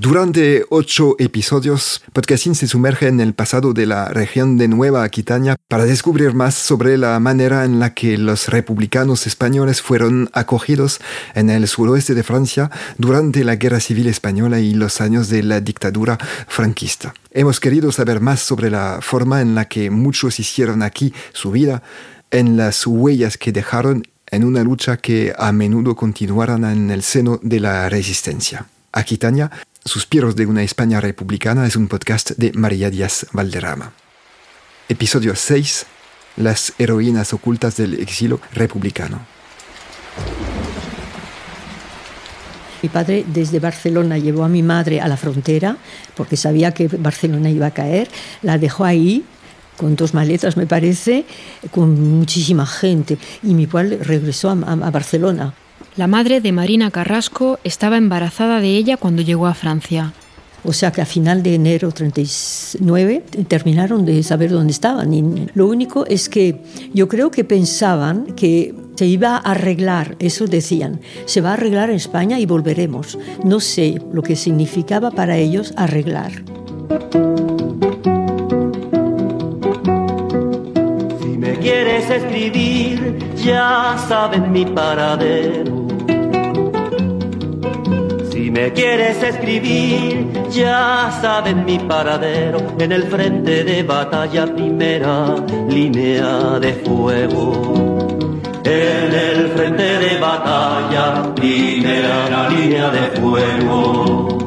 Durante ocho episodios, Podcasting se sumerge en el pasado de la región de Nueva Aquitania para descubrir más sobre la manera en la que los republicanos españoles fueron acogidos en el suroeste de Francia durante la Guerra Civil Española y los años de la dictadura franquista. Hemos querido saber más sobre la forma en la que muchos hicieron aquí su vida, en las huellas que dejaron en una lucha que a menudo continuaron en el seno de la resistencia. Aquitania Suspiros de una España republicana es un podcast de María Díaz Valderrama. Episodio 6. Las heroínas ocultas del exilio republicano. Mi padre desde Barcelona llevó a mi madre a la frontera porque sabía que Barcelona iba a caer, la dejó ahí con dos maletas me parece, con muchísima gente y mi padre regresó a, a Barcelona. La madre de Marina Carrasco estaba embarazada de ella cuando llegó a Francia. O sea que a final de enero 39 terminaron de saber dónde estaban. Y lo único es que yo creo que pensaban que se iba a arreglar, eso decían, se va a arreglar en España y volveremos. No sé lo que significaba para ellos arreglar. Si me quieres escribir, ya saben mi paradero. Si me quieres escribir, ya saben mi paradero en el frente de batalla, primera línea de fuego. En el frente de batalla, primera línea de fuego.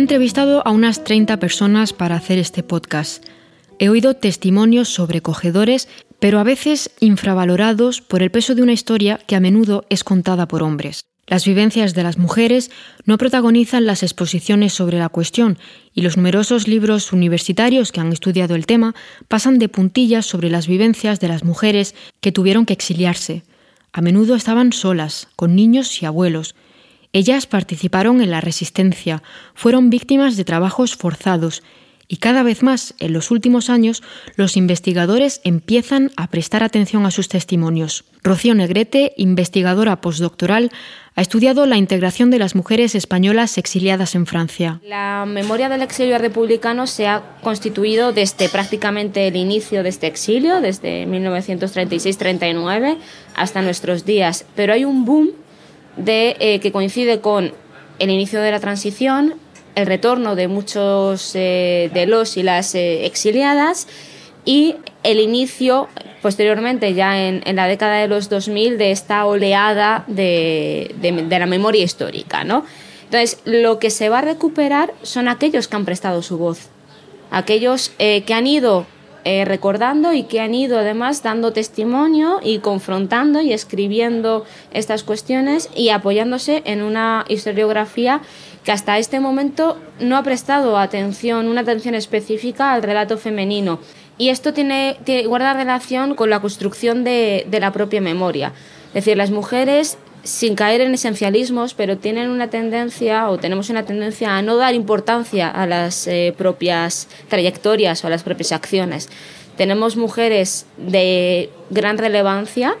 Entrevistado a unas 30 personas para hacer este podcast. He oído testimonios sobrecogedores, pero a veces infravalorados por el peso de una historia que a menudo es contada por hombres. Las vivencias de las mujeres no protagonizan las exposiciones sobre la cuestión y los numerosos libros universitarios que han estudiado el tema pasan de puntillas sobre las vivencias de las mujeres que tuvieron que exiliarse. A menudo estaban solas, con niños y abuelos, ellas participaron en la resistencia, fueron víctimas de trabajos forzados y cada vez más en los últimos años los investigadores empiezan a prestar atención a sus testimonios. Rocío Negrete, investigadora postdoctoral, ha estudiado la integración de las mujeres españolas exiliadas en Francia. La memoria del exilio republicano se ha constituido desde prácticamente el inicio de este exilio, desde 1936-39 hasta nuestros días, pero hay un boom de, eh, que coincide con el inicio de la transición, el retorno de muchos eh, de los y las eh, exiliadas y el inicio posteriormente ya en, en, la década de los 2000 de esta oleada de, de, de, la memoria histórica. ¿no? Entonces, lo que se va a recuperar son aquellos que han prestado su voz, aquellos que han ido eh, recordando y que han ido además dando testimonio y confrontando y escribiendo estas cuestiones y apoyándose en una historiografía que hasta este momento no ha prestado atención, una atención específica al relato femenino. Y esto tiene, guarda relación con la construcción de, de la propia memoria. Es decir, las mujeres sin caer en esencialismos, pero tienen una tendencia o tenemos una tendencia a no dar importancia a las eh, propias trayectorias o a las propias acciones. Tenemos mujeres de gran relevancia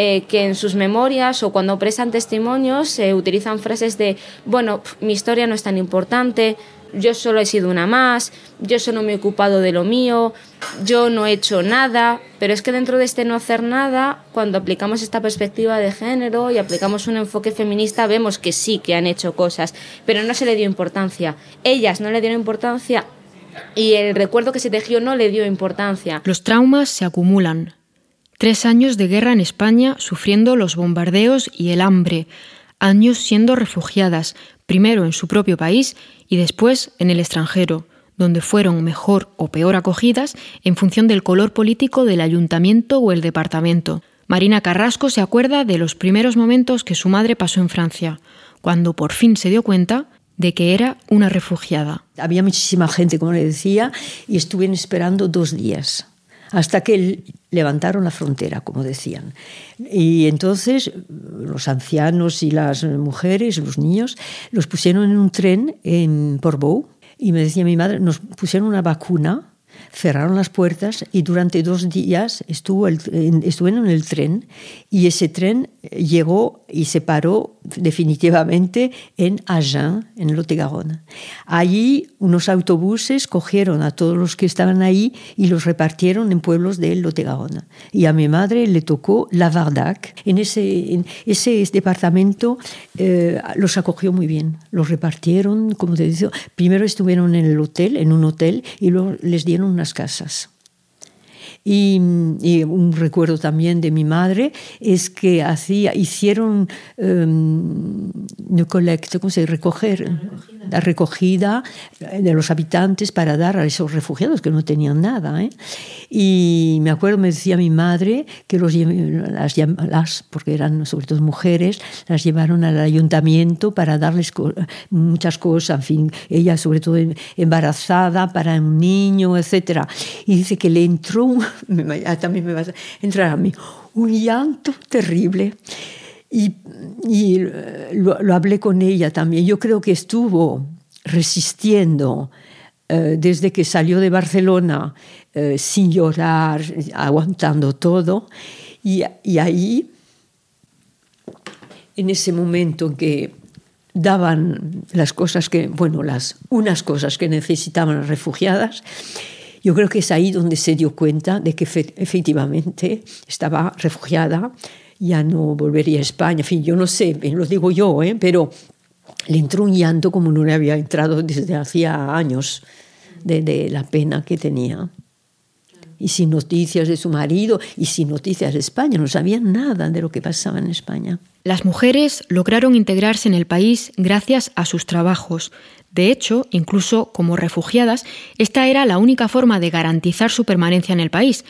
eh, que en sus memorias o cuando prestan testimonios eh, utilizan frases de, bueno, mi historia no es tan importante, yo solo he sido una más, yo solo me he ocupado de lo mío, yo no he hecho nada, pero es que dentro de este no hacer nada, cuando aplicamos esta perspectiva de género y aplicamos un enfoque feminista, vemos que sí que han hecho cosas, pero no se le dio importancia. Ellas no le dieron importancia y el recuerdo que se tejió no le dio importancia. Los traumas se acumulan. Tres años de guerra en España sufriendo los bombardeos y el hambre, años siendo refugiadas, primero en su propio país y después en el extranjero, donde fueron mejor o peor acogidas en función del color político del ayuntamiento o el departamento. Marina Carrasco se acuerda de los primeros momentos que su madre pasó en Francia, cuando por fin se dio cuenta de que era una refugiada. Había muchísima gente, como le decía, y estuve esperando dos días hasta que levantaron la frontera, como decían. Y entonces los ancianos y las mujeres, los niños, los pusieron en un tren en Portbou y me decía mi madre, nos pusieron una vacuna cerraron las puertas y durante dos días estuvo estuvieron en el tren y ese tren llegó y se paró definitivamente en Agen, en Lot-et-Garonne. Allí unos autobuses cogieron a todos los que estaban ahí y los repartieron en pueblos de Lot-et-Garonne. Y a mi madre le tocó la Vardac. En ese, en ese departamento eh, los acogió muy bien. Los repartieron, como te digo, primero estuvieron en el hotel, en un hotel, y luego les dieron unas casas. Y, un recuerdo también de mi madre es que hacía, hicieron um, ¿cómo se recoger? La recogida. de los habitantes para dar a esos refugiados que no tenían nada. ¿eh? Y me acuerdo, me decía mi madre que los, las, las, porque eran sobre todo mujeres, las llevaron al ayuntamiento para darles muchas cosas, en fin, ella sobre todo embarazada para un niño, etc. Y dice que le entró un, también me va a entrar a mí, un llanto terrible. Y, eh, lo, hablé con ella también. Yo creo que estuvo resistiendo eh, desde que salió de Barcelona eh, sin llorar, aguantando todo. Y, y, ahí, en ese momento en que daban las cosas que, bueno, las unas cosas que necesitaban las refugiadas, yo creo que es ahí donde se dio cuenta de que efectivamente estaba refugiada, ya no volvería a España. En fin, yo no sé, lo digo yo, ¿eh? pero le entró un llanto como no le había entrado desde hacía años de, de la pena que tenía y sin noticias de su marido y sin noticias de España. No sabían nada de lo que pasaba en España. Las mujeres lograron integrarse en el país gracias a sus trabajos, de hecho, incluso como refugiadas, esta era la única forma de garantizar su permanencia en el país.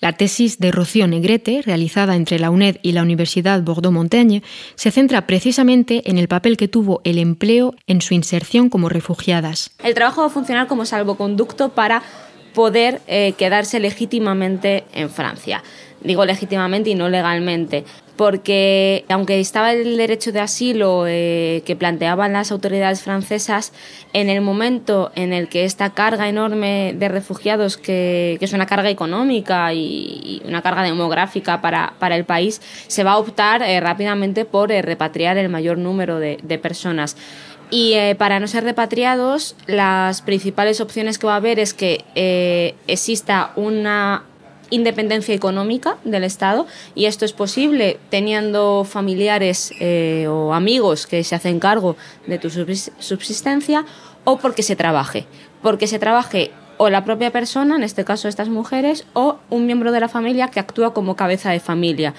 La tesis de Rocío Negrete, realizada entre la UNED y la Universidad Bordeaux-Montaigne, se centra precisamente en el papel que tuvo el empleo en su inserción como refugiadas. El trabajo va a funcionar como salvoconducto para poder eh, quedarse legítimamente en Francia. Digo legítimamente y no legalmente porque aunque estaba el derecho de asilo eh, que planteaban las autoridades francesas, en el momento en el que esta carga enorme de refugiados, que, es una carga económica y, una carga demográfica para, el país, se va a optar eh, rápidamente por repatriar el mayor número de, personas. Y para no ser repatriados, las principales opciones que va a haber es que exista una independencia económica del Estado y esto es posible teniendo familiares eh, o amigos que se hacen cargo de tu subsistencia o porque se trabaje, porque se trabaje o la propia persona, en este caso estas mujeres, o un miembro de la familia que actúa como cabeza de familia.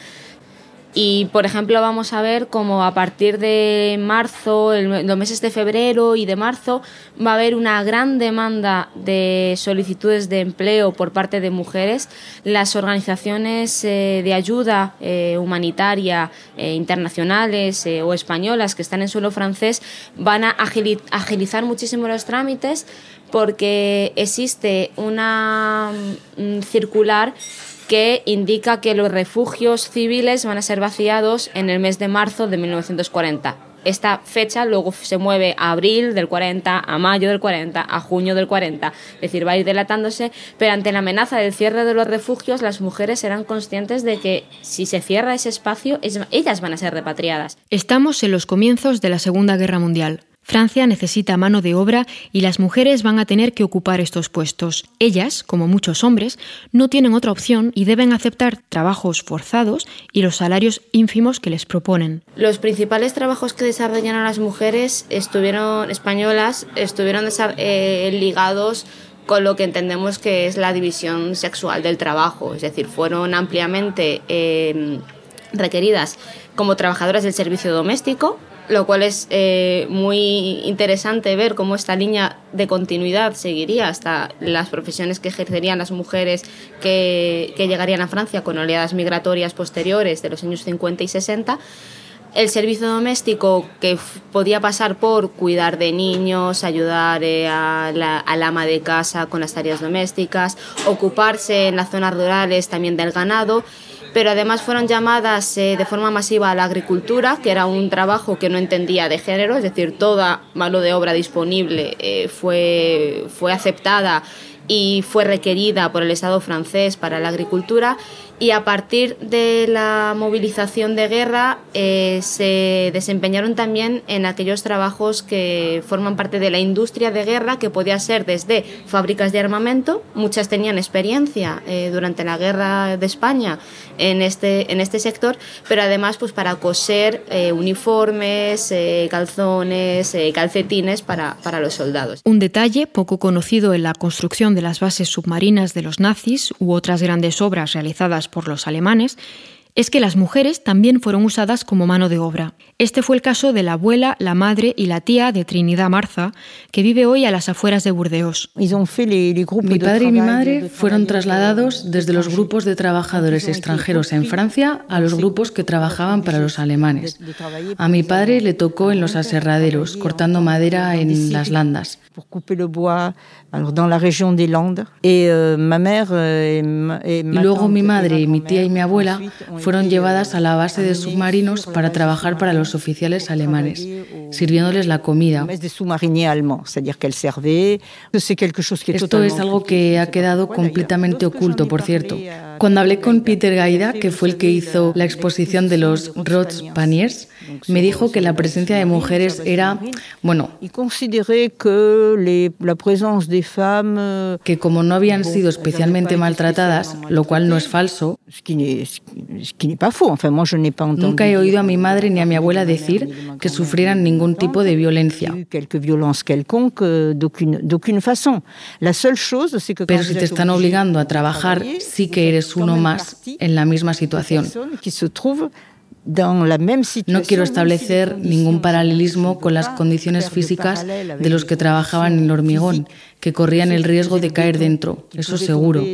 Y, por ejemplo, vamos a ver cómo a partir de marzo, los meses de febrero y de marzo, va a haber una gran demanda de solicitudes de empleo por parte de mujeres. Las organizaciones eh, de ayuda eh, humanitaria eh, internacionales o españolas que están en suelo francés van a agilizar muchísimo los trámites porque existe una mm, circular que indica que los refugios civiles van a ser vaciados en el mes de marzo de 1940. Esta fecha luego se mueve a abril del 40, a mayo del 40, a junio del 40. Es decir, va a ir delatándose, pero ante la amenaza del cierre de los refugios, las mujeres serán conscientes de que si se cierra ese espacio, ellas van a ser repatriadas. Estamos en los comienzos de la Segunda Guerra Mundial. Francia necesita mano de obra y las mujeres van a tener que ocupar estos puestos. Ellas, como muchos hombres, no tienen otra opción y deben aceptar trabajos forzados y los salarios ínfimos que les proponen. Los principales trabajos que desarrollaron las mujeres estuvieron españolas, estuvieron eh, ligados con lo que entendemos que es la división sexual del trabajo, es decir, fueron ampliamente eh, requeridas como trabajadoras del servicio doméstico, lo cual es eh, muy interesante ver cómo esta línea de continuidad seguiría hasta las profesiones que ejercerían las mujeres que, llegarían a Francia con oleadas migratorias posteriores de los años 50 y 60 el servicio doméstico que podía pasar por cuidar de niños, ayudar eh, a la, al ama de casa con las tareas domésticas, ocuparse en las zonas rurales también del ganado pero además fueron llamadas eh, de forma masiva a la agricultura, que era un trabajo que no entendía de género, es decir, toda mano de obra disponible eh, fue, fue aceptada y fue requerida por el Estado francés para la agricultura y a partir de la movilización de guerra eh, se desempeñaron también en aquellos trabajos que forman parte de la industria de guerra, que podía ser desde fábricas de armamento, muchas tenían experiencia eh, durante la guerra de España en este, en este sector, pero además pues para coser eh, uniformes, calzones, calcetines para, para los soldados. Un detalle poco conocido en la construcción de las bases submarinas de los nazis u otras grandes obras realizadas por los alemanes es que las mujeres también fueron usadas como mano de obra. Este fue el caso de la abuela, la madre y la tía de Trinidad Marza, que vive hoy a las afueras de Burdeos. Mi padre y mi madre fueron trasladados desde los grupos de trabajadores extranjeros en Francia a los grupos que trabajaban para los alemanes. A mi padre le tocó en los aserraderos, cortando madera en las landas. Y luego mi madre, mi tía y mi abuela fueron llevadas a la base de submarinos para trabajar para los oficiales alemanes, sirviéndoles la comida. Esto es algo que ha quedado completamente oculto, por cierto. Cuando hablé con Peter Gaida, que fue el que hizo la exposición de los Rots Paniers, me dijo que la presencia de mujeres era, bueno, que como no habían sido especialmente maltratadas, lo cual no es falso, nunca he oído a mi madre ni a mi abuela decir que sufrieran ningún tipo de violencia. Pero si te están obligando a trabajar, sí que eres uno más en la misma situación. No quiero establecer ningún paralelismo con las condiciones físicas de los que trabajaban en el hormigón, que corrían el riesgo de caer dentro, eso seguro.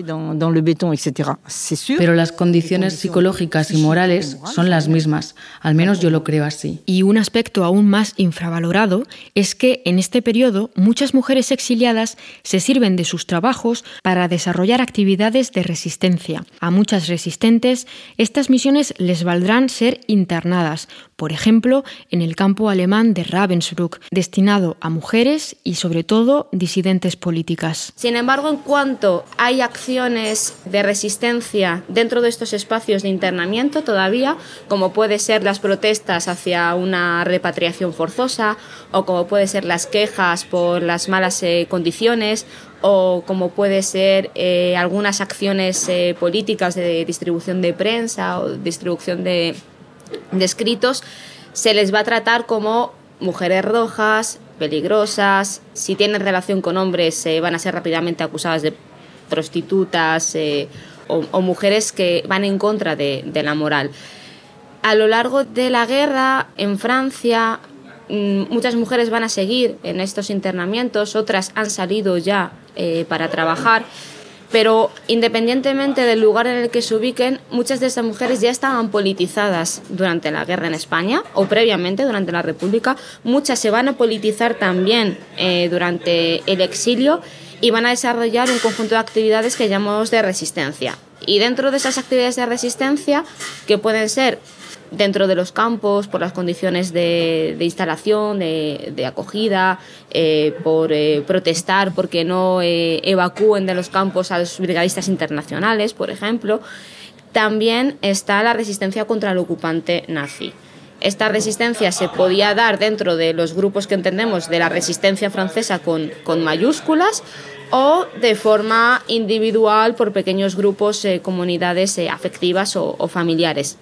Pero las condiciones psicológicas y morales son las mismas, al menos yo lo creo así. Y un aspecto aún más infravalorado es que en este periodo muchas mujeres exiliadas se sirven de sus trabajos para desarrollar actividades de resistencia. A muchas resistentes, estas misiones les valdrán ser internadas, por ejemplo, en el campo alemán de Ravensbrück, destinado a mujeres y sobre todo disidentes políticas. Sin embargo, en cuanto hay acciones de resistencia dentro de estos espacios de internamiento todavía, como puede ser las protestas hacia una repatriación forzosa o como puede ser las quejas por las malas eh, condiciones o como puede ser eh, algunas acciones eh, políticas de distribución de prensa o distribución de, de escritos, se les va a tratar como mujeres rojas, peligrosas, si tienen relación con hombres eh, van a ser rápidamente acusadas de prostitutas eh, o, mujeres que van en contra de, la moral. A lo largo de la guerra en Francia mm, muchas mujeres van a seguir en estos internamientos, otras han salido ya eh, para trabajar pero independientemente del lugar en el que se ubiquen, muchas de estas mujeres ya estaban politizadas durante la guerra en España o previamente durante la República. Muchas se van a politizar también eh, durante el exilio y van a desarrollar un conjunto de actividades que llamamos de resistencia. Y dentro de esas actividades de resistencia, que pueden ser dentro de los campos, por las condiciones de, instalación, de, acogida, eh, por eh, protestar porque no eh, evacúen de los campos a los brigadistas internacionales, por ejemplo. También está la resistencia contra el ocupante nazi. esta resistencia se podía dar dentro de los grupos que entendemos de la resistencia francesa con, mayúsculas o de forma individual por pequeños grupos, eh, comunidades afectivas o, o familiares.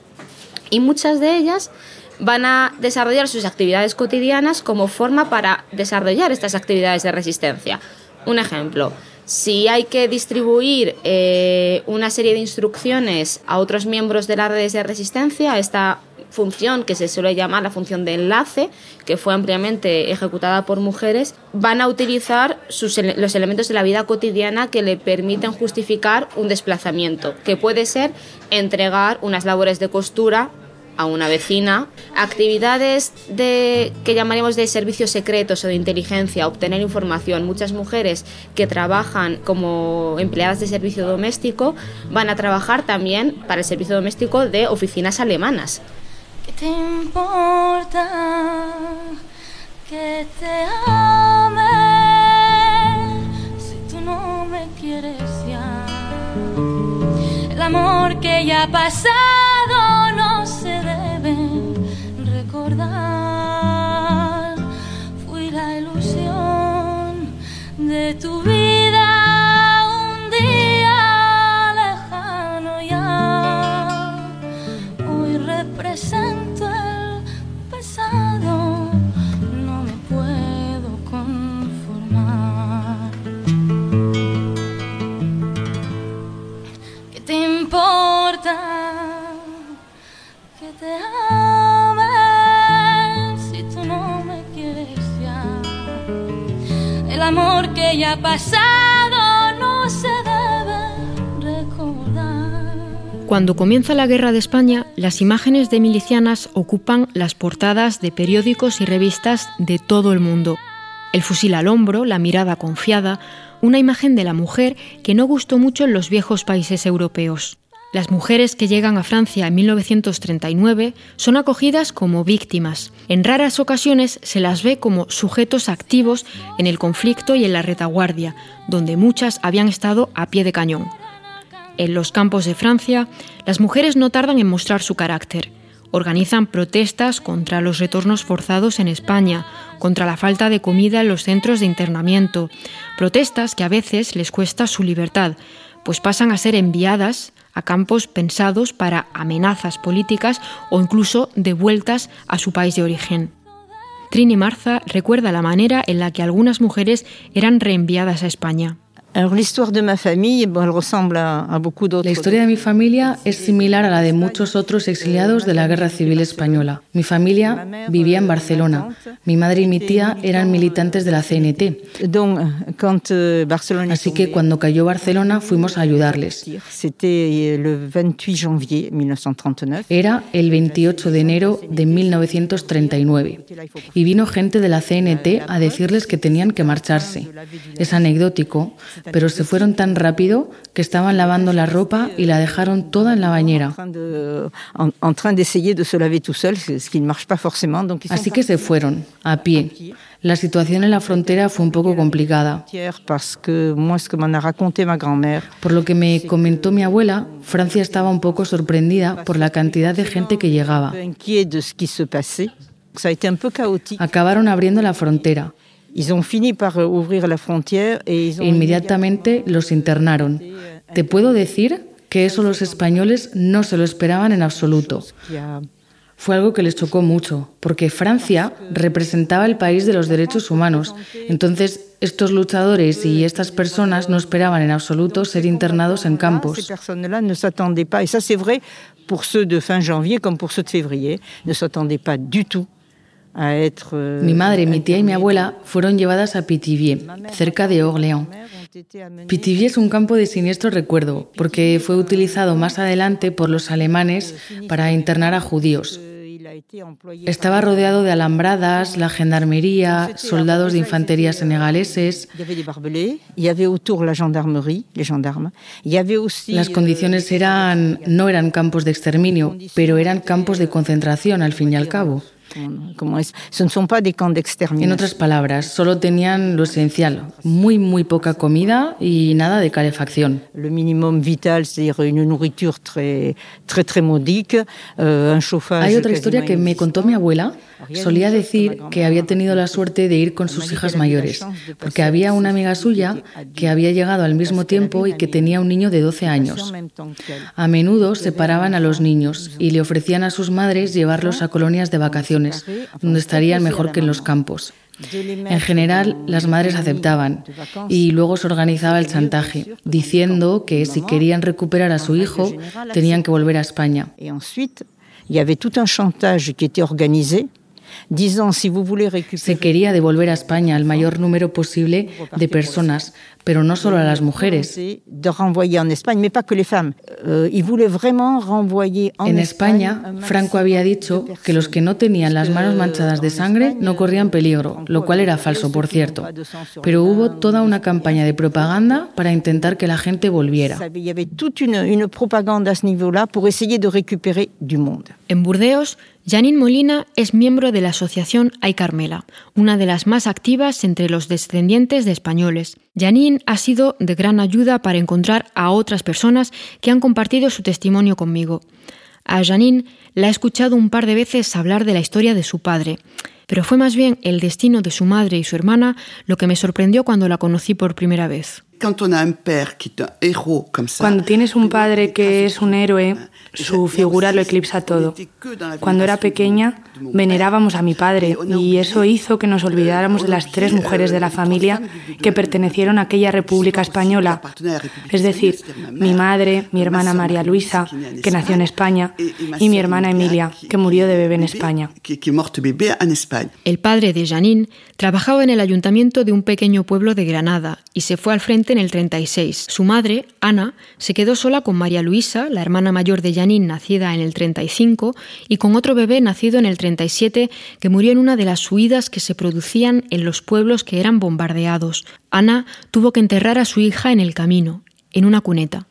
Y muchas de ellas van a desarrollar sus actividades cotidianas como forma para desarrollar estas actividades de resistencia. Un ejemplo, si hay que distribuir eh, una serie de instrucciones a otros miembros de las redes de resistencia, esta función que se suele llamar la función de enlace, que fue ampliamente ejecutada por mujeres, van a utilizar los elementos de la vida cotidiana que le permiten justificar un desplazamiento, que puede ser entregar unas labores de costura a una vecina, actividades de, que llamaríamos de servicios secretos o de inteligencia, obtener información. Muchas mujeres que trabajan como empleadas de servicio doméstico van a trabajar también para el servicio doméstico de oficinas alemanas. ¿Qué te importa que te si tú no me quieres? El amor que ya ha pasado Fui la ilusión de tu vida pasado no se debe recordar. Cuando comienza la Guerra de España, las imágenes de milicianas ocupan las portadas de periódicos y revistas de todo el mundo. El fusil al hombro, la mirada confiada, una imagen de la mujer que no gustó mucho en los viejos países europeos. Las mujeres que llegan a Francia en 1939 son acogidas como víctimas. En raras ocasiones se las ve como sujetos activos en el conflicto y en la retaguardia, donde muchas habían estado a pie de cañón. En los campos de Francia, las mujeres no tardan en mostrar su carácter. Organizan protestas contra los retornos forzados en España, contra la falta de comida en los centros de internamiento, protestas que a veces les cuesta su libertad, pues pasan a ser enviadas a campos pensados para amenazas políticas o incluso devueltas a su país de origen. Trini Marza recuerda la manera en la que algunas mujeres eran reenviadas a España. La historia de mi familia es similar a la de muchos otros exiliados de la Guerra Civil Española. Mi familia vivía en Barcelona. Mi madre y mi tía eran militantes de la CNT. Así que cuando cayó Barcelona fuimos a ayudarles. Era el 28 de enero de 1939 y vino gente de la CNT a decirles que tenían que marcharse. Es anecdótico, pero se fueron tan rápido que estaban lavando la ropa y la dejaron toda en la bañera. Así que se fueron, a pie. La situación en la frontera fue un poco complicada. Por lo que me comentó mi abuela, Francia estaba un poco sorprendida por la cantidad de gente que llegaba. Acabaron abriendo la frontera. Inmediatamente los internaron. Te puedo decir que eso los españoles no se lo esperaban en absoluto. Fue algo que les chocó mucho, porque Francia representaba el país de los derechos humanos. Entonces, estos luchadores y estas personas no esperaban en absoluto ser internados en campos. pour mi madre, mi tía y mi abuela fueron llevadas a Pithiviers, cerca de Orléans. Pithiviers es un campo de siniestro recuerdo, porque fue utilizado más adelante por los alemanes para internar a judíos. Estaba rodeado de alambradas, la gendarmería, soldados de infantería senegaleses. Las condiciones eran, no eran campos de exterminio, pero eran campos de concentración al fin y al cabo. En otras palabras, solo tenían lo esencial, muy muy poca comida y nada de calefacción. Le minimum vital, c'est une nourriture très très très modique, euh, un chauffage. Hay otra historia que me contó mi abuela. Solía decir que había tenido la suerte de ir con sus hijas mayores, porque había una amiga suya que había llegado al mismo tiempo y que tenía un niño de 12 años. A menudo separaban a los niños y le ofrecían a sus madres llevarlos a colonias de vacaciones, donde estarían mejor que en los campos. En general, las madres aceptaban y luego se organizaba el chantaje, diciendo que si querían recuperar a su hijo, tenían que volver a España. Il y avait tout un chantage qui était organisé se quería devolver a España el mayor número posible de personas, pero no solo a las mujeres. Euh, en España, Franco había dicho que los que no tenían las manos manchadas de sangre no corrían peligro, lo cual era falso, por cierto. Pero hubo toda una campaña de propaganda para intentar que la gente volviera. En Burdeos, Janine Molina es miembro de la asociación Ay Carmela, una de las más activas entre los descendientes de españoles. Janine ha sido de gran ayuda para encontrar a otras personas que han compartido su testimonio conmigo. A Janine la he escuchado un par de veces hablar de la historia de su padre, pero fue más bien el destino de su madre y su hermana lo que me sorprendió cuando la conocí por primera vez. Cuando tienes un padre que es un héroe, su figura lo eclipsa todo. Cuando era pequeña, venerábamos a mi padre y eso hizo que nos olvidáramos de las tres mujeres de la familia que pertenecieron a aquella República Española. Es decir, mi madre, mi hermana María Luisa, que nació en España, y mi hermana Emilia, que murió de bebé en España. El padre de Janine trabajaba en el ayuntamiento de un pequeño pueblo de Granada y se fue al frente en el 36. Su madre, Ana, se quedó sola con María Luisa, la hermana mayor de Janine, nacida en el 35, y con otro bebé nacido en el 37 que murió en una de las huidas que se producían en los pueblos que eran bombardeados. Ana tuvo que enterrar a su hija en el camino, en una cuneta.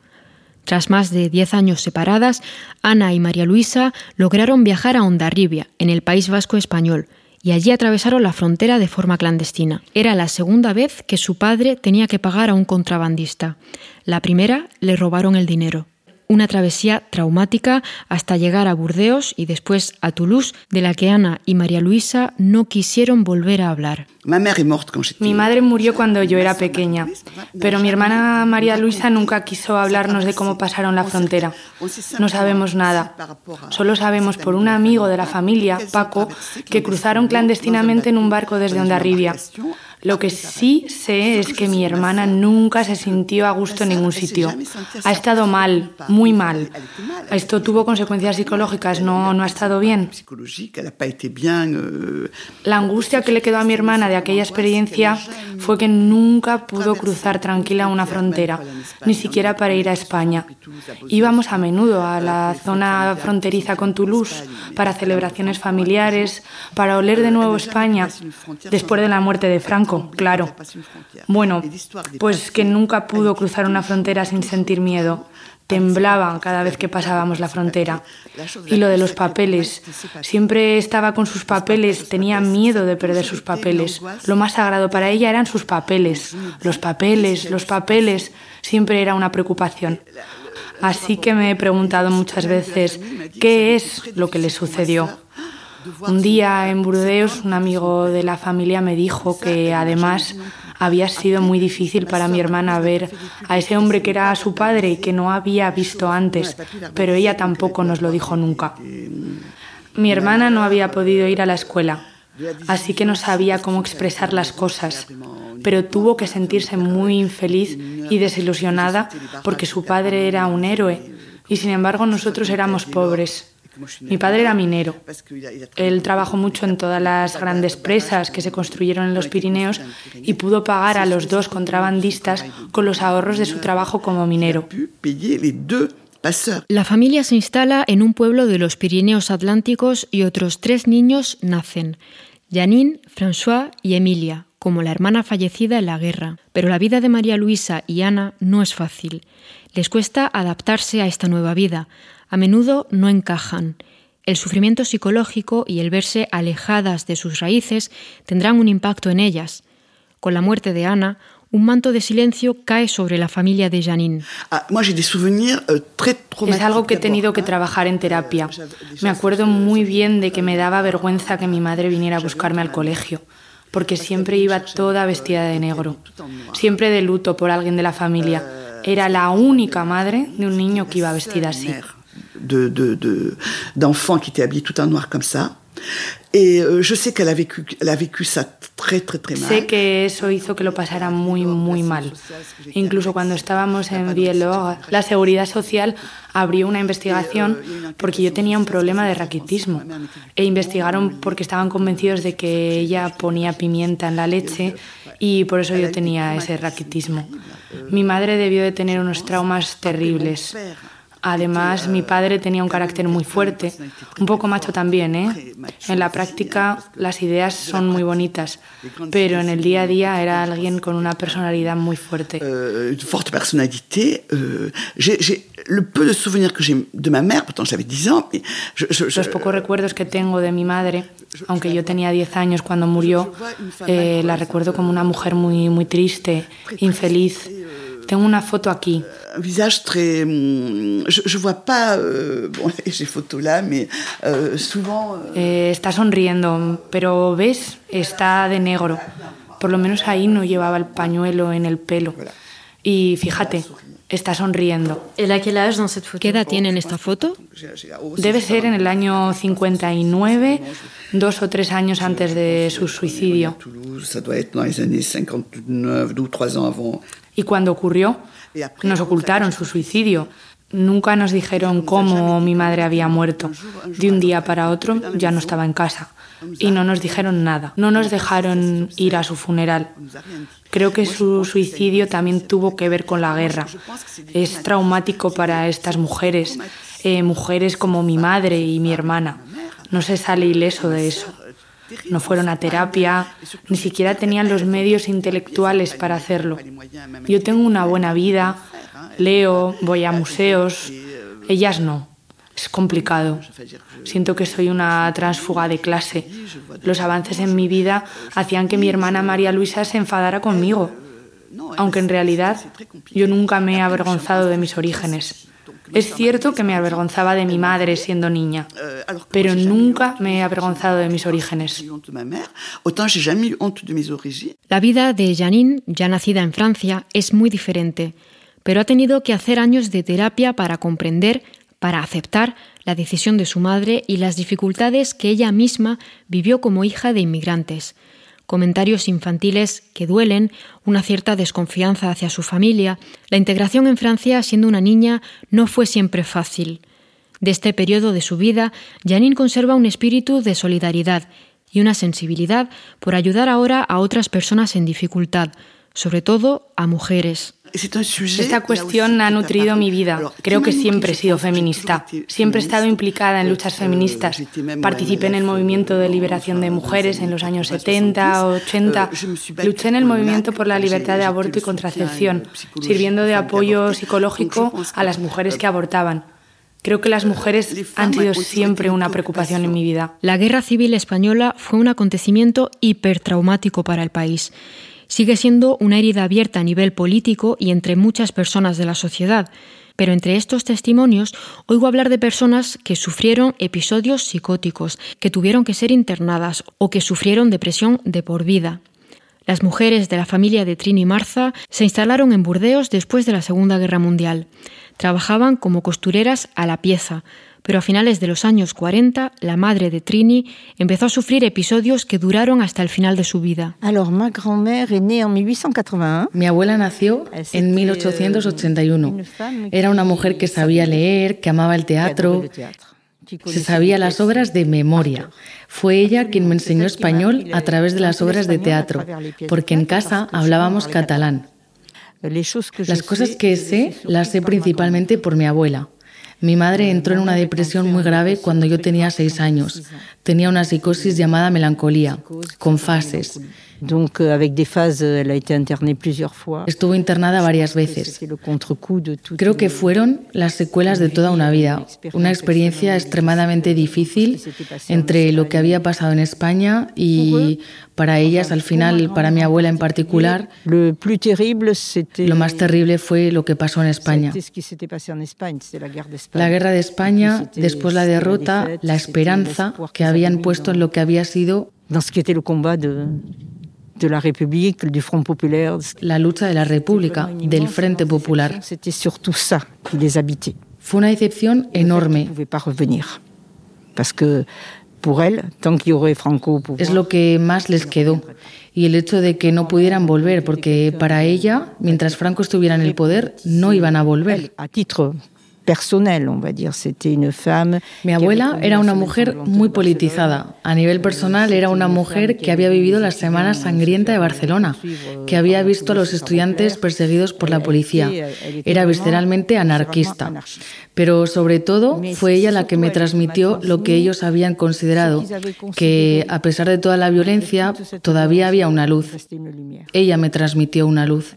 Tras más de diez años separadas, Ana y María Luisa lograron viajar a Ondarribia, en el País Vasco español, y allí atravesaron la frontera de forma clandestina. Era la segunda vez que su padre tenía que pagar a un contrabandista. La primera le robaron el dinero una travesía traumática hasta llegar a Burdeos y después a Toulouse, de la que Ana y María Luisa no quisieron volver a hablar. Mi madre murió cuando yo era pequeña, pero mi hermana María Luisa nunca quiso hablarnos de cómo pasaron la frontera. No sabemos nada. Solo sabemos por un amigo de la familia, Paco, que cruzaron clandestinamente en un barco desde Ondarribia. Lo que sí sé es que mi hermana nunca se sintió a gusto en ningún sitio. Ha estado mal, muy mal. Esto tuvo consecuencias psicológicas, no, no ha estado bien. La angustia que le quedó a mi hermana de aquella experiencia fue que nunca pudo cruzar tranquila una frontera, ni siquiera para ir a España. Íbamos a menudo a la zona fronteriza con Toulouse para celebraciones familiares, para oler de nuevo España después de la muerte de Franco claro. Bueno, pues que nunca pudo cruzar una frontera sin sentir miedo. Temblaba cada vez que pasábamos la frontera. Y lo de los papeles. Siempre estaba con sus papeles, tenía miedo de perder sus papeles. Lo más sagrado para ella eran sus papeles. Los papeles, los papeles. Siempre era una preocupación. Así que me he preguntado muchas veces qué es lo que le sucedió. Un día en Burdeos un amigo de la familia me dijo que además había sido muy difícil para mi hermana ver a ese hombre que era su padre y que no había visto antes, pero ella tampoco nos lo dijo nunca. Mi hermana no había podido ir a la escuela, así que no sabía cómo expresar las cosas, pero tuvo que sentirse muy infeliz y desilusionada porque su padre era un héroe y sin embargo nosotros éramos pobres. Mi padre era minero. Él trabajó mucho en todas las grandes presas que se construyeron en los Pirineos y pudo pagar a los dos contrabandistas con los ahorros de su trabajo como minero. La familia se instala en un pueblo de los Pirineos Atlánticos y otros tres niños nacen, Janine, François y Emilia, como la hermana fallecida en la guerra. Pero la vida de María Luisa y Ana no es fácil. Les cuesta adaptarse a esta nueva vida, a menudo no encajan. El sufrimiento psicológico y el verse alejadas de sus raíces tendrán un impacto en ellas. Con la muerte de Ana, un manto de silencio cae sobre la familia de Janine. Ah, euh, es algo que he tenido que trabajar en terapia. Me acuerdo muy bien de que me daba vergüenza que mi madre viniera a buscarme al colegio, porque siempre iba toda vestida de negro, siempre de luto por alguien de la familia. Era la única madre de un niño que iba vestida así. De, de, de, d'enfants qui étaient habillés tout en noir comme ça. Et euh, je sais qu'elle a vécu, elle a vécu ça très, très, très mal. Sé que eso hizo que lo pasara muy, muy mal. Incluso cuando estábamos en Bielorg, la Seguridad Social abrió una investigación porque yo tenía un problema de raquitismo. E investigaron porque estaban convencidos de que ella ponía pimienta en la leche y por eso yo tenía ese raquitismo. Mi madre debió de tener unos traumas terribles. Además, mi padre tenía un carácter muy fuerte, un poco macho también, ¿eh? En la práctica las ideas son muy bonitas, pero en el día a día era alguien con una personalidad muy fuerte. Euh, forte personnalité. Euh, j'ai le peu de souvenirs que j'ai de ma mère, pourtant j'avais 10 ans, mais Los pocos recuerdos que tengo de mi madre, aunque yo tenía 10 años cuando murió, eh, la recuerdo como una mujer muy, muy triste, infeliz. Tengo una foto aquí. Un visage très. Mm, je, je vois pas. Euh, bon, j'ai photo là, mais euh, souvent. Euh... Eh, está sonriendo, pero ves, está de negro. Por lo menos ahí no llevaba el pañuelo en el pelo. Y fíjate, está sonriendo. ¿Qué edad tiene en esta foto? Debe ser en el año 59, dos o tres años antes de su suicidio. Y cuando ocurrió, nos ocultaron su suicidio. Nunca nos dijeron cómo mi madre había muerto. De un día para otro ya no estaba en casa. Y no nos dijeron nada. No nos dejaron ir a su funeral. Creo que su suicidio también tuvo que ver con la guerra. Es traumático para estas mujeres, eh, mujeres como mi madre y mi hermana. No se sale ileso de eso. No fueron a terapia, ni siquiera tenían los medios intelectuales para hacerlo. Yo tengo una buena vida, leo, voy a museos, ellas no. Es complicado. Siento que soy una transfuga de clase. Los avances en mi vida hacían que mi hermana María Luisa se enfadara conmigo, aunque en realidad yo nunca me he avergonzado de mis orígenes. Es cierto que me avergonzaba de mi madre siendo niña, pero nunca me he avergonzado de mis orígenes. La vida de Janine, ya nacida en Francia, es muy diferente, pero ha tenido que hacer años de terapia para comprender, para aceptar la decisión de su madre y las dificultades que ella misma vivió como hija de inmigrantes comentarios infantiles que duelen, una cierta desconfianza hacia su familia. La integración en Francia siendo una niña no fue siempre fácil. De este periodo de su vida, Janine conserva un espíritu de solidaridad y una sensibilidad por ayudar ahora a otras personas en dificultad, sobre todo a mujeres. Esta cuestión ha nutrido mi vida. Creo que siempre he sido feminista. Siempre he estado implicada en luchas feministas. Participé en el movimiento de liberación de mujeres en los años 70 o 80. Luché en el movimiento por la libertad de aborto y contracepción, sirviendo de apoyo psicológico a las mujeres que abortaban. Creo que las mujeres han sido siempre una preocupación en mi vida. La Guerra Civil Española fue un acontecimiento hipertraumático para el país sigue siendo una herida abierta a nivel político y entre muchas personas de la sociedad. Pero entre estos testimonios oigo hablar de personas que sufrieron episodios psicóticos, que tuvieron que ser internadas o que sufrieron depresión de por vida. Las mujeres de la familia de Trini y Martha se instalaron en Burdeos después de la Segunda Guerra Mundial. Trabajaban como costureras a la pieza, pero a finales de los años 40 la madre de Trini empezó a sufrir episodios que duraron hasta el final de su vida. Mi abuela nació en 1881. Era una mujer que sabía leer, que amaba el teatro. Se sabía las obras de memoria. Fue ella quien me enseñó español a través de las obras de teatro, porque en casa hablábamos catalán. Las cosas que sé las sé principalmente por mi abuela. Mi madre entró en una depresión muy grave cuando yo tenía seis años. Tenía una psicosis llamada melancolía, con fases. Donc, euh, avec des phases, elle a été internée plusieurs fois. Estuvo internada varias veces. Creo que fueron las secuelas de toda una vida. Una experiencia extremadamente difícil entre lo que había pasado en España y para ellas, al final, para mi abuela en particular, lo más terrible fue lo que pasó en España. La guerra de España, después la derrota, la esperanza que habían puesto en lo que había sido de la République, du Front Populaire. La lucha de la República, del Frente Popular. C'était surtout ça qui les habitait. Fue una decepción enorme. Pas revenir. Parce que pour elle, tant qu'il y aurait Franco Es lo que más les quedó. Y el hecho de que no pudieran volver, porque para ella, mientras Franco estuviera en el poder, no iban a volver. A titre personnel, on va dire. C'était une femme. Mi abuela era una mujer muy politizada. A nivel personal era una mujer que había vivido la Semana Sangrienta de Barcelona, que había visto a los estudiantes perseguidos por la policía. Era visceralmente anarquista. Pero sobre todo fue ella la que me transmitió lo que ellos habían considerado, que a pesar de toda la violencia, todavía había una luz. Ella me transmitió una luz.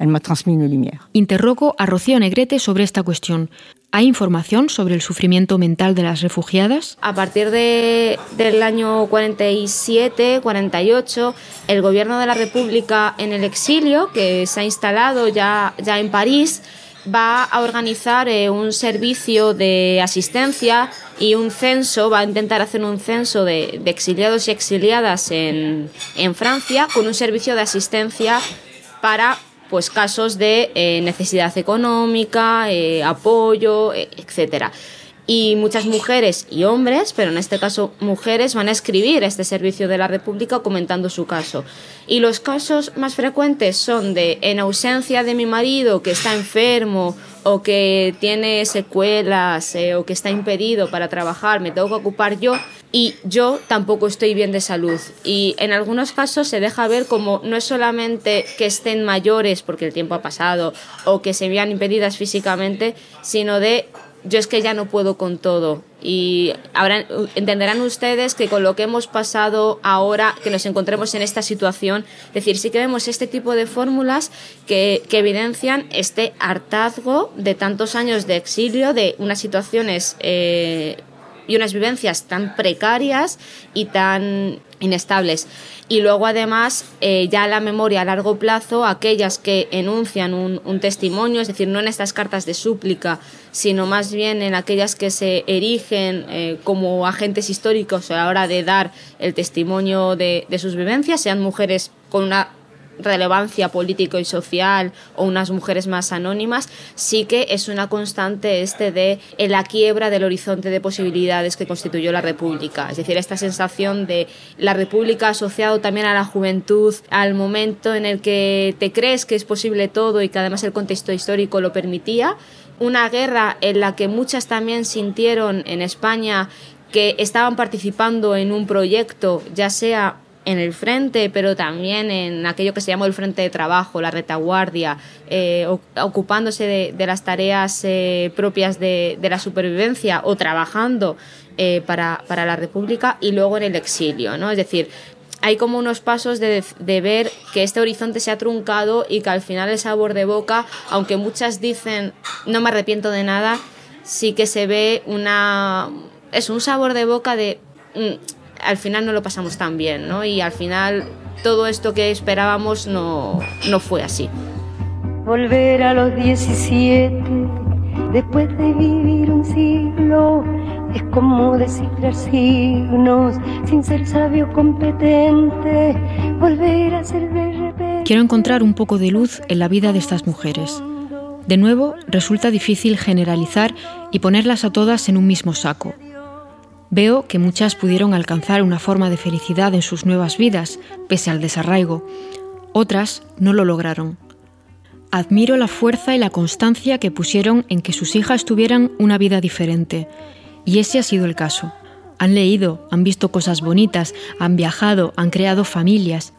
Interrogo a Rocío Negrete sobre esta cuestión. ¿Hay información sobre el sufrimiento mental de las refugiadas? A partir de, del año 47, 48, el gobierno de la República en el exilio, que se ha instalado ya, ya en París, va a organizar eh, un servicio de asistencia y un censo, va a intentar hacer un censo de, de exiliados y exiliadas en, en Francia con un servicio de asistencia para pues casos de eh, necesidad económica, eh, apoyo, eh, etcétera. Y muchas mujeres y hombres, pero en este caso mujeres, van a escribir este servicio de la República comentando su caso. Y los casos más frecuentes son de en ausencia de mi marido que está enfermo o que tiene secuelas o que está impedido para trabajar, me tengo que ocupar yo y yo tampoco estoy bien de salud. Y en algunos casos se deja ver como no es solamente que estén mayores porque el tiempo ha pasado o que se vean impedidas físicamente, sino de yo es que ya no puedo con todo. Y ahora entenderán ustedes que con lo que hemos pasado ahora, que nos encontremos en esta situación, es decir, sí que vemos este tipo de fórmulas que, que evidencian este hartazgo de tantos años de exilio, de unas situaciones eh, y unas vivencias tan precarias y tan inestables. Y luego además eh, ya la memoria a largo plazo, aquellas que enuncian un, testimonio, es decir, no en estas cartas de súplica, sino más bien en aquellas que se erigen eh, como agentes históricos a la hora de dar el testimonio de sus vivencias, sean mujeres con una relevancia político y social o unas mujeres más anónimas, sí que es una constante este de la quiebra del horizonte de posibilidades que constituyó la República. Es decir, esta sensación de la República asociado también a la juventud, al momento en el que te crees que es posible todo y que además el contexto histórico lo permitía, una guerra en la que muchas también sintieron en España que estaban participando en un proyecto, ya sea en el frente, pero también en aquello que se llamó el frente de trabajo, la retaguardia, eh, ocupándose de, las tareas eh, propias de, la supervivencia o trabajando eh, para, la República y luego en el exilio, ¿no? Es decir, hay como unos pasos de, de, ver que este horizonte se ha truncado y que al final el sabor de boca, aunque muchas dicen no me arrepiento de nada, sí que se ve una es un sabor de boca de mm, al final no lo pasamos tan bien, ¿no? Y al final todo esto que esperábamos no, no fue así. Volver a los 17, después de vivir un siglo, es como descifrar signos sin ser sabio competente, volver a ser de repente. Quiero encontrar un poco de luz en la vida de estas mujeres. De nuevo, resulta difícil generalizar y ponerlas a todas en un mismo saco. Veo que muchas pudieron alcanzar una forma de felicidad en sus nuevas vidas, pese al desarraigo. Otras no lo lograron. Admiro la fuerza y la constancia que pusieron en que sus hijas tuvieran una vida diferente. Y ese ha sido el caso. Han leído, han visto cosas bonitas, han viajado, han creado familias.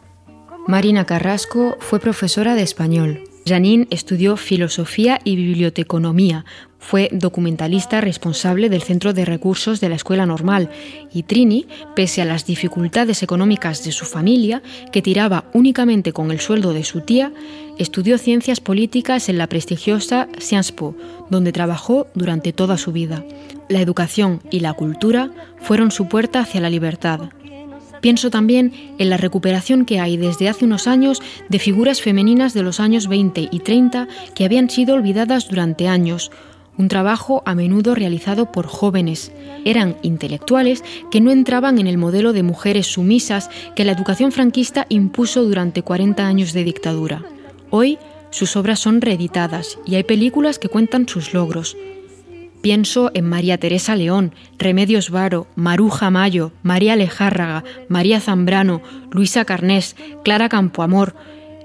Marina Carrasco fue profesora de español. Janine estudió filosofía y biblioteconomía. Fue documentalista responsable del Centro de Recursos de la Escuela Normal y Trini, pese a las dificultades económicas de su familia, que tiraba únicamente con el sueldo de su tía, estudió ciencias políticas en la prestigiosa Sciences Po, donde trabajó durante toda su vida. La educación y la cultura fueron su puerta hacia la libertad. Pienso también en la recuperación que hay desde hace unos años de figuras femeninas de los años 20 y 30 que habían sido olvidadas durante años, un trabajo a menudo realizado por jóvenes. Eran intelectuales que no entraban en el modelo de mujeres sumisas que la educación franquista impuso durante 40 años de dictadura. Hoy sus obras son reeditadas y hay películas que cuentan sus logros. Pienso en María Teresa León, Remedios Varo, Maruja Mayo, María Lejárraga, María Zambrano, Luisa Carnés, Clara Campoamor,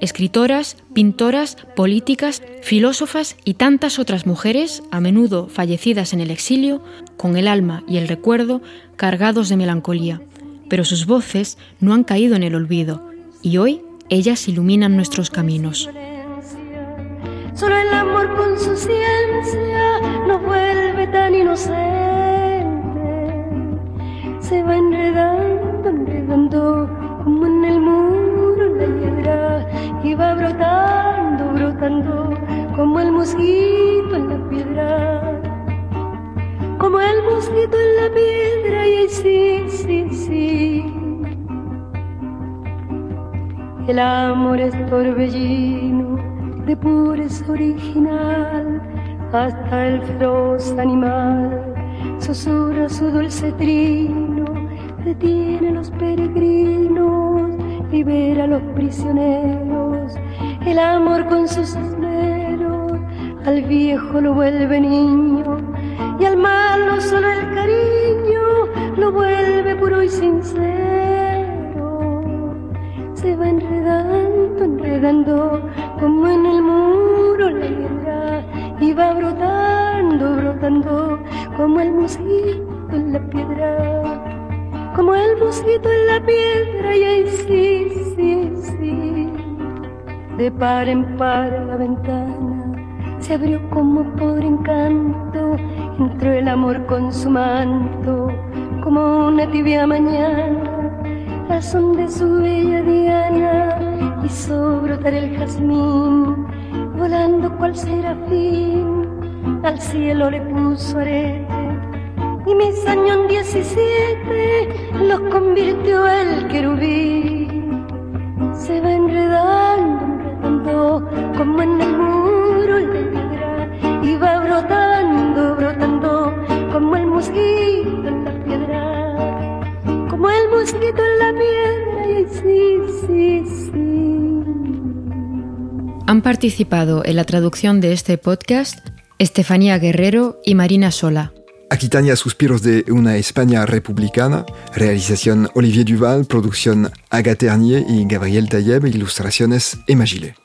escritoras, pintoras, políticas, filósofas y tantas otras mujeres, a menudo fallecidas en el exilio, con el alma y el recuerdo cargados de melancolía. Pero sus voces no han caído en el olvido y hoy ellas iluminan nuestros caminos. Solo el amor con su ciencia nos vuelve tan inocente. Se va enredando, enredando y va brotando, brotando como el mosquito en la piedra. Como el mosquito en la piedra y sí, sí, sí. El amor es torbellino de pureza original hasta el feroz animal susurra su dulce trino, detiene a los peregrinos, libera a los prisioneros, el amor con sus sombreros al viejo lo vuelve niño y al malo solo el cariño lo vuelve puro y sincero. Se va enredando, enredando como en el muro la guerra y va brotando, brotando como el mosquito en la piedra, como el mosquito en la piedra y ahí sí. De par en par la ventana se abrió como por encanto, entró el amor con su manto, como una tibia mañana, la son de su bella diana hizo brotar el jazmín, volando cual serafín, al cielo le puso arete, y mis años 17 los convirtió el querubín. Se va enredando, enredando, como en el muro la piedra, va brotando, brotando, como el mosquito en la piedra, como el mosquito en la piedra, y sí, sí, sí. Han participado en la traducción de este podcast Estefanía Guerrero y Marina Sola. Aquitania Suspiros de una España republicana, realización Olivier Duval, producción Agathe Ternier y Gabriel Tayeb, ilustraciones Emma Gillet.